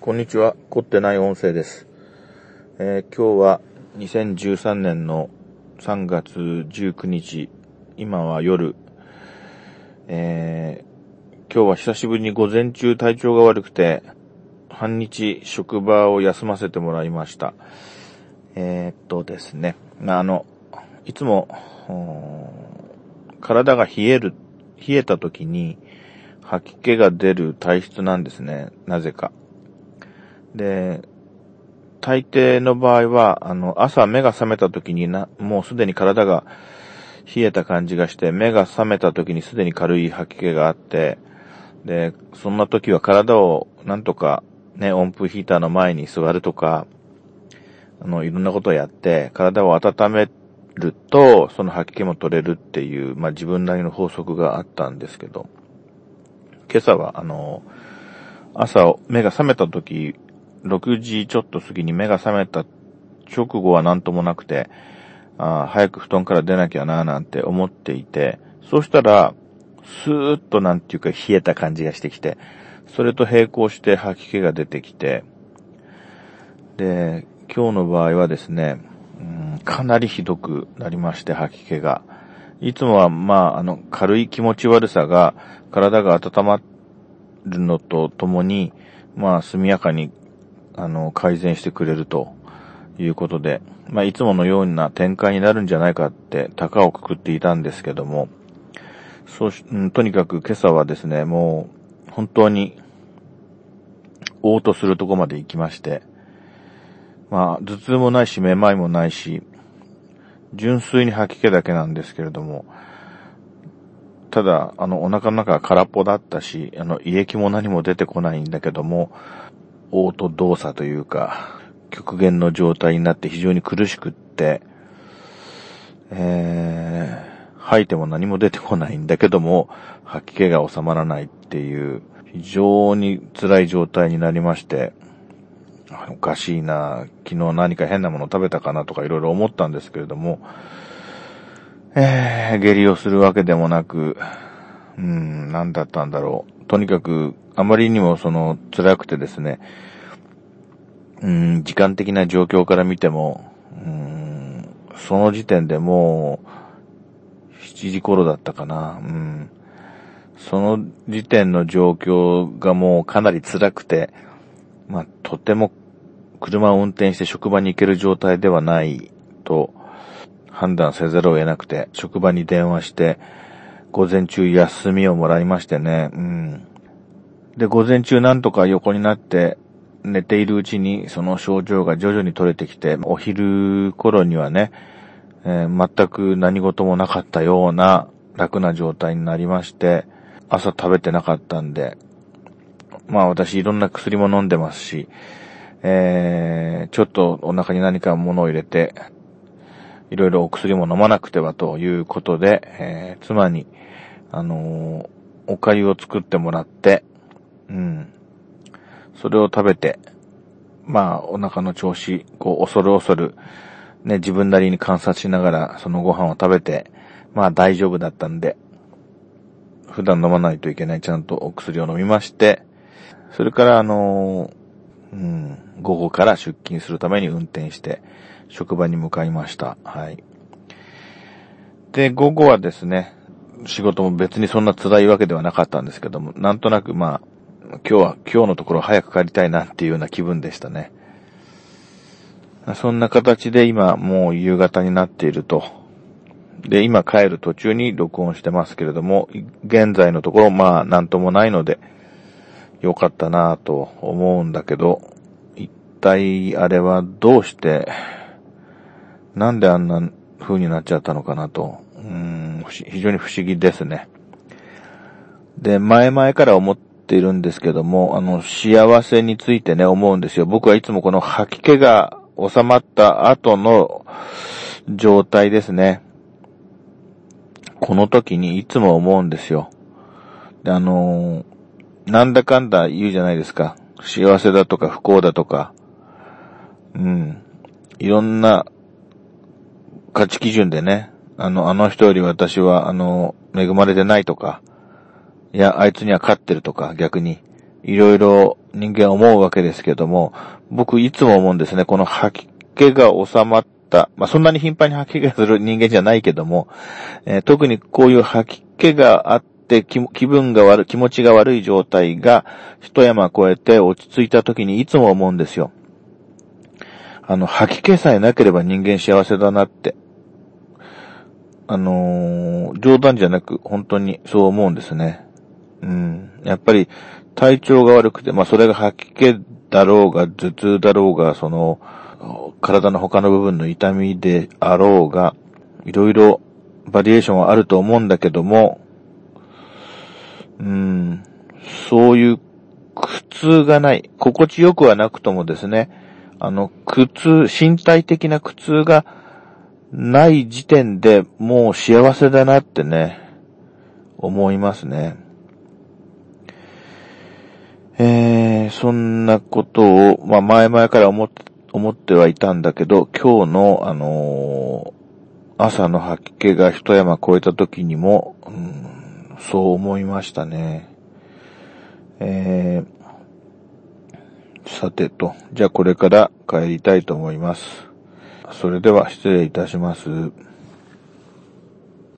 こんにちは。凝ってない音声です。えー今日は2013年の3月19日。今は夜。えー今日は久しぶりに午前中体調が悪くて、半日職場を休ませてもらいました。えーっとですね。まあ、あの、いつも、体が冷える、冷えた時に吐き気が出る体質なんですね。なぜか。で、大抵の場合は、あの、朝目が覚めた時にな、もうすでに体が冷えた感じがして、目が覚めた時にすでに軽い吐き気があって、で、そんな時は体をなんとかね、温風ヒーターの前に座るとか、あの、いろんなことをやって、体を温めると、その吐き気も取れるっていう、まあ自分なりの法則があったんですけど、今朝は、あの、朝、目が覚めた時、6時ちょっと過ぎに目が覚めた直後は何ともなくて、あ早く布団から出なきゃなーなんて思っていて、そうしたら、スーッとなんていうか冷えた感じがしてきて、それと並行して吐き気が出てきて、で、今日の場合はですね、うんかなりひどくなりまして、吐き気が。いつもは、まあ、あの、軽い気持ち悪さが、体が温まるのとともに、まあ、速やかに、あの、改善してくれるということで、まあ、いつものような展開になるんじゃないかって、高をくくっていたんですけども、そうし、うんとにかく今朝はですね、もう、本当に、嘔吐するとこまで行きまして、まあ、頭痛もないし、めまいもないし、純粋に吐き気だけなんですけれども、ただ、あの、お腹の中が空っぽだったし、あの、胃液も何も出てこないんだけども、嘔吐動作というか、極限の状態になって非常に苦しくって、えー、吐いても何も出てこないんだけども、吐き気が収まらないっていう、非常に辛い状態になりまして、おかしいな、昨日何か変なもの食べたかなとかいろいろ思ったんですけれども、えー、下痢をするわけでもなく、うん、何だったんだろう。とにかく、あまりにもその辛くてですね、うん、時間的な状況から見ても、うん、その時点でもう、7時頃だったかな、うん。その時点の状況がもうかなり辛くて、まあ、とても車を運転して職場に行ける状態ではないと判断せざるを得なくて、職場に電話して、午前中休みをもらいましてね、うん。で、午前中なんとか横になって寝ているうちにその症状が徐々に取れてきて、お昼頃にはね、えー全く何事もなかったような楽な状態になりまして、朝食べてなかったんで、まあ私いろんな薬も飲んでますし、えー、ちょっとお腹に何か物を入れて、いろいろお薬も飲まなくてはということで、えー妻に、あのーお粥を作ってもらって、うん。それを食べて、まあお腹の調子、こう恐る恐る、ね、自分なりに観察しながらそのご飯を食べて、まあ大丈夫だったんで、普段飲まないといけないちゃんとお薬を飲みまして、それからあのーうん、午後から出勤するために運転して、職場に向かいました。はい。で、午後はですね、仕事も別にそんな辛いわけではなかったんですけども、なんとなくまあ、今日は、今日のところ早く帰りたいなっていうような気分でしたね。そんな形で今もう夕方になっていると。で、今帰る途中に録音してますけれども、現在のところまあなんともないので、よかったなぁと思うんだけど、一体あれはどうして、なんであんな風になっちゃったのかなと、うん、非常に不思議ですね。で、前々から思っているんですけども、あの、幸せについてね、思うんですよ。僕はいつもこの吐き気が収まった後の状態ですね。この時にいつも思うんですよ。で、あのーなんだかんだ言うじゃないですか。幸せだとか不幸だとか。うん。いろんな価値基準でね、あの、あの人より私は、あの、恵まれてないとか、いや、あいつには勝ってるとか、逆に。いろいろ人間思うわけですけども、僕いつも思うんですね、この吐き気が収まった、まあ、そんなに頻繁に吐き気がする人間じゃないけども、えー、特にこういう吐き気があっって気分が悪い、気持ちが悪い状態が一山越えて落ち着いた時にいつも思うんですよ。あの、吐き気さえなければ人間幸せだなって。あのー、冗談じゃなく本当にそう思うんですね。うん。やっぱり体調が悪くて、まあそれが吐き気だろうが、頭痛だろうが、その、体の他の部分の痛みであろうが、いろいろバリエーションはあると思うんだけども、うん、そういう苦痛がない、心地よくはなくともですね、あの、苦痛、身体的な苦痛がない時点でもう幸せだなってね、思いますね。えー、そんなことを、まあ前々から思って、思ってはいたんだけど、今日の、あのー、朝の吐き気が一山越えた時にも、うん、そう思いましたね。えー、さてと、じゃあこれから帰りたいと思います。それでは失礼いたします。